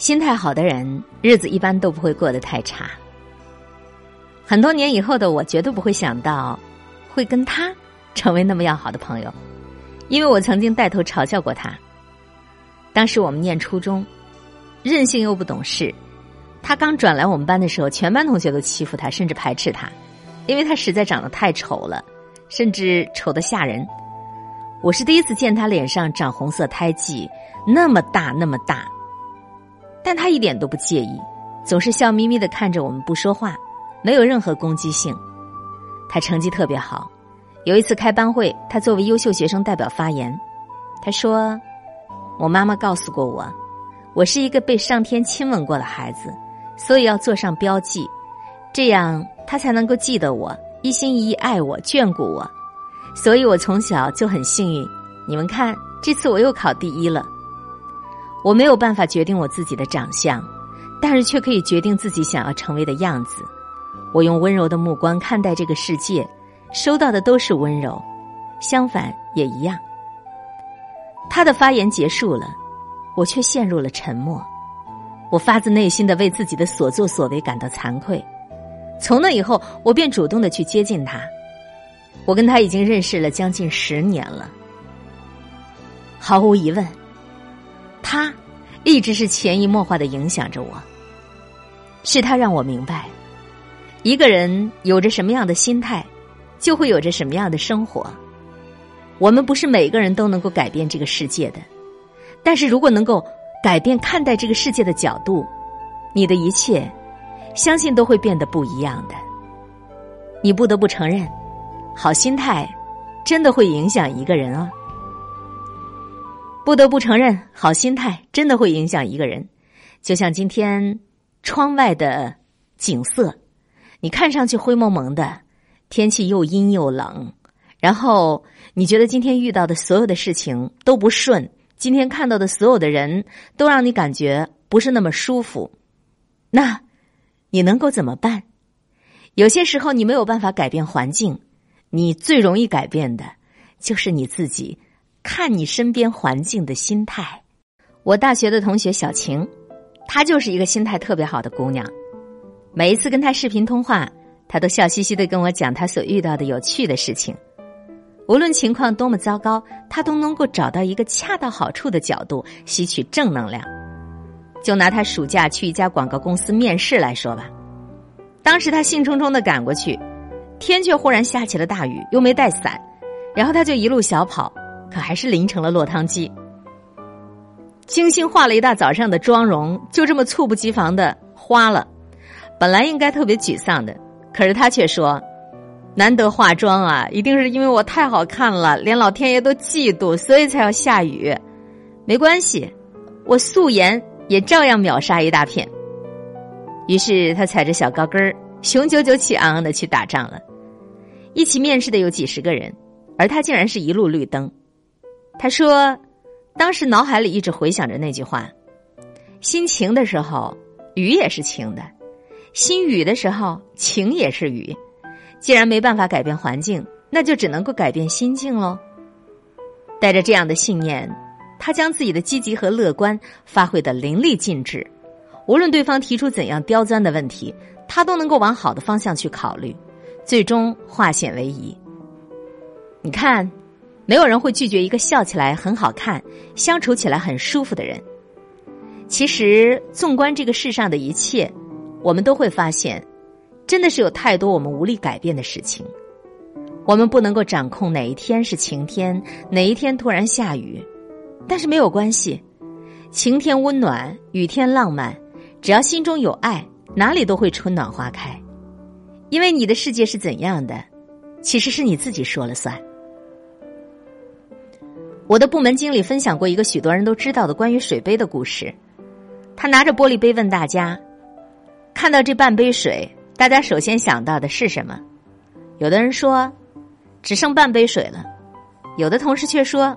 心态好的人，日子一般都不会过得太差。很多年以后的我，绝对不会想到会跟他成为那么要好的朋友，因为我曾经带头嘲笑过他。当时我们念初中，任性又不懂事。他刚转来我们班的时候，全班同学都欺负他，甚至排斥他，因为他实在长得太丑了，甚至丑得吓人。我是第一次见他脸上长红色胎记，那么大那么大，但他一点都不介意，总是笑眯眯的看着我们不说话，没有任何攻击性。他成绩特别好，有一次开班会，他作为优秀学生代表发言，他说：“我妈妈告诉过我，我是一个被上天亲吻过的孩子。”所以要做上标记，这样他才能够记得我，一心一意爱我，眷顾我。所以我从小就很幸运。你们看，这次我又考第一了。我没有办法决定我自己的长相，但是却可以决定自己想要成为的样子。我用温柔的目光看待这个世界，收到的都是温柔，相反也一样。他的发言结束了，我却陷入了沉默。我发自内心的为自己的所作所为感到惭愧，从那以后，我便主动的去接近他。我跟他已经认识了将近十年了，毫无疑问，他一直是潜移默化的影响着我。是他让我明白，一个人有着什么样的心态，就会有着什么样的生活。我们不是每个人都能够改变这个世界的，但是如果能够。改变看待这个世界的角度，你的一切，相信都会变得不一样的。你不得不承认，好心态真的会影响一个人哦。不得不承认，好心态真的会影响一个人。就像今天窗外的景色，你看上去灰蒙蒙的，天气又阴又冷，然后你觉得今天遇到的所有的事情都不顺。今天看到的所有的人都让你感觉不是那么舒服，那你能够怎么办？有些时候你没有办法改变环境，你最容易改变的就是你自己看你身边环境的心态。我大学的同学小晴，她就是一个心态特别好的姑娘。每一次跟她视频通话，她都笑嘻嘻的跟我讲她所遇到的有趣的事情。无论情况多么糟糕，他都能够找到一个恰到好处的角度吸取正能量。就拿他暑假去一家广告公司面试来说吧，当时他兴冲冲的赶过去，天却忽然下起了大雨，又没带伞，然后他就一路小跑，可还是淋成了落汤鸡。精心化了一大早上的妆容，就这么猝不及防的花了。本来应该特别沮丧的，可是他却说。难得化妆啊，一定是因为我太好看了，连老天爷都嫉妒，所以才要下雨。没关系，我素颜也照样秒杀一大片。于是他踩着小高跟儿，雄赳赳气昂昂的去打仗了。一起面试的有几十个人，而他竟然是一路绿灯。他说，当时脑海里一直回想着那句话：心晴的时候，雨也是晴的；心雨的时候，晴也是雨。既然没办法改变环境，那就只能够改变心境喽。带着这样的信念，他将自己的积极和乐观发挥的淋漓尽致。无论对方提出怎样刁钻的问题，他都能够往好的方向去考虑，最终化险为夷。你看，没有人会拒绝一个笑起来很好看、相处起来很舒服的人。其实，纵观这个世上的一切，我们都会发现。真的是有太多我们无力改变的事情，我们不能够掌控哪一天是晴天，哪一天突然下雨，但是没有关系，晴天温暖，雨天浪漫，只要心中有爱，哪里都会春暖花开。因为你的世界是怎样的，其实是你自己说了算。我的部门经理分享过一个许多人都知道的关于水杯的故事，他拿着玻璃杯问大家：“看到这半杯水。”大家首先想到的是什么？有的人说只剩半杯水了，有的同事却说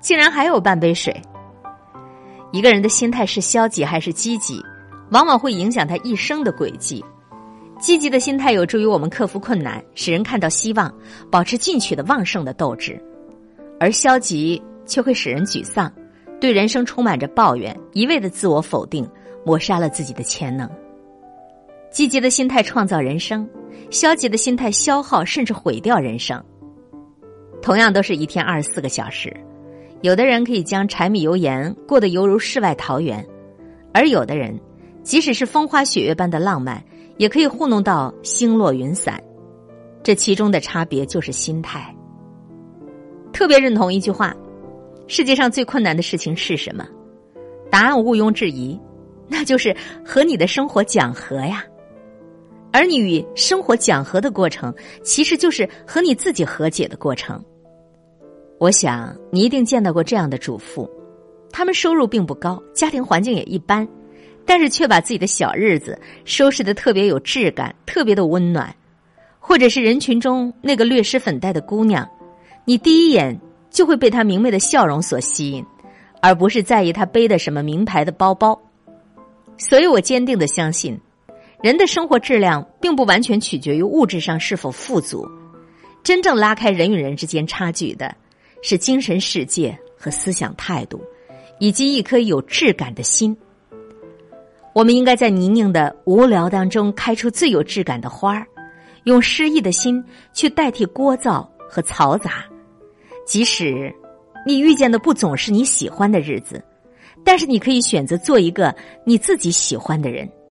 竟然还有半杯水。一个人的心态是消极还是积极，往往会影响他一生的轨迹。积极的心态有助于我们克服困难，使人看到希望，保持进取的旺盛的斗志；而消极却会使人沮丧，对人生充满着抱怨，一味的自我否定，抹杀了自己的潜能。积极的心态创造人生，消极的心态消耗甚至毁掉人生。同样都是一天二十四个小时，有的人可以将柴米油盐过得犹如世外桃源，而有的人，即使是风花雪月般的浪漫，也可以糊弄到星落云散。这其中的差别就是心态。特别认同一句话：世界上最困难的事情是什么？答案毋庸置疑，那就是和你的生活讲和呀。而你与生活讲和的过程，其实就是和你自己和解的过程。我想你一定见到过这样的主妇，他们收入并不高，家庭环境也一般，但是却把自己的小日子收拾的特别有质感，特别的温暖。或者是人群中那个略施粉黛的姑娘，你第一眼就会被他明媚的笑容所吸引，而不是在意他背的什么名牌的包包。所以我坚定的相信。人的生活质量并不完全取决于物质上是否富足，真正拉开人与人之间差距的，是精神世界和思想态度，以及一颗有质感的心。我们应该在泥泞的无聊当中开出最有质感的花儿，用诗意的心去代替聒噪和嘈杂。即使你遇见的不总是你喜欢的日子，但是你可以选择做一个你自己喜欢的人。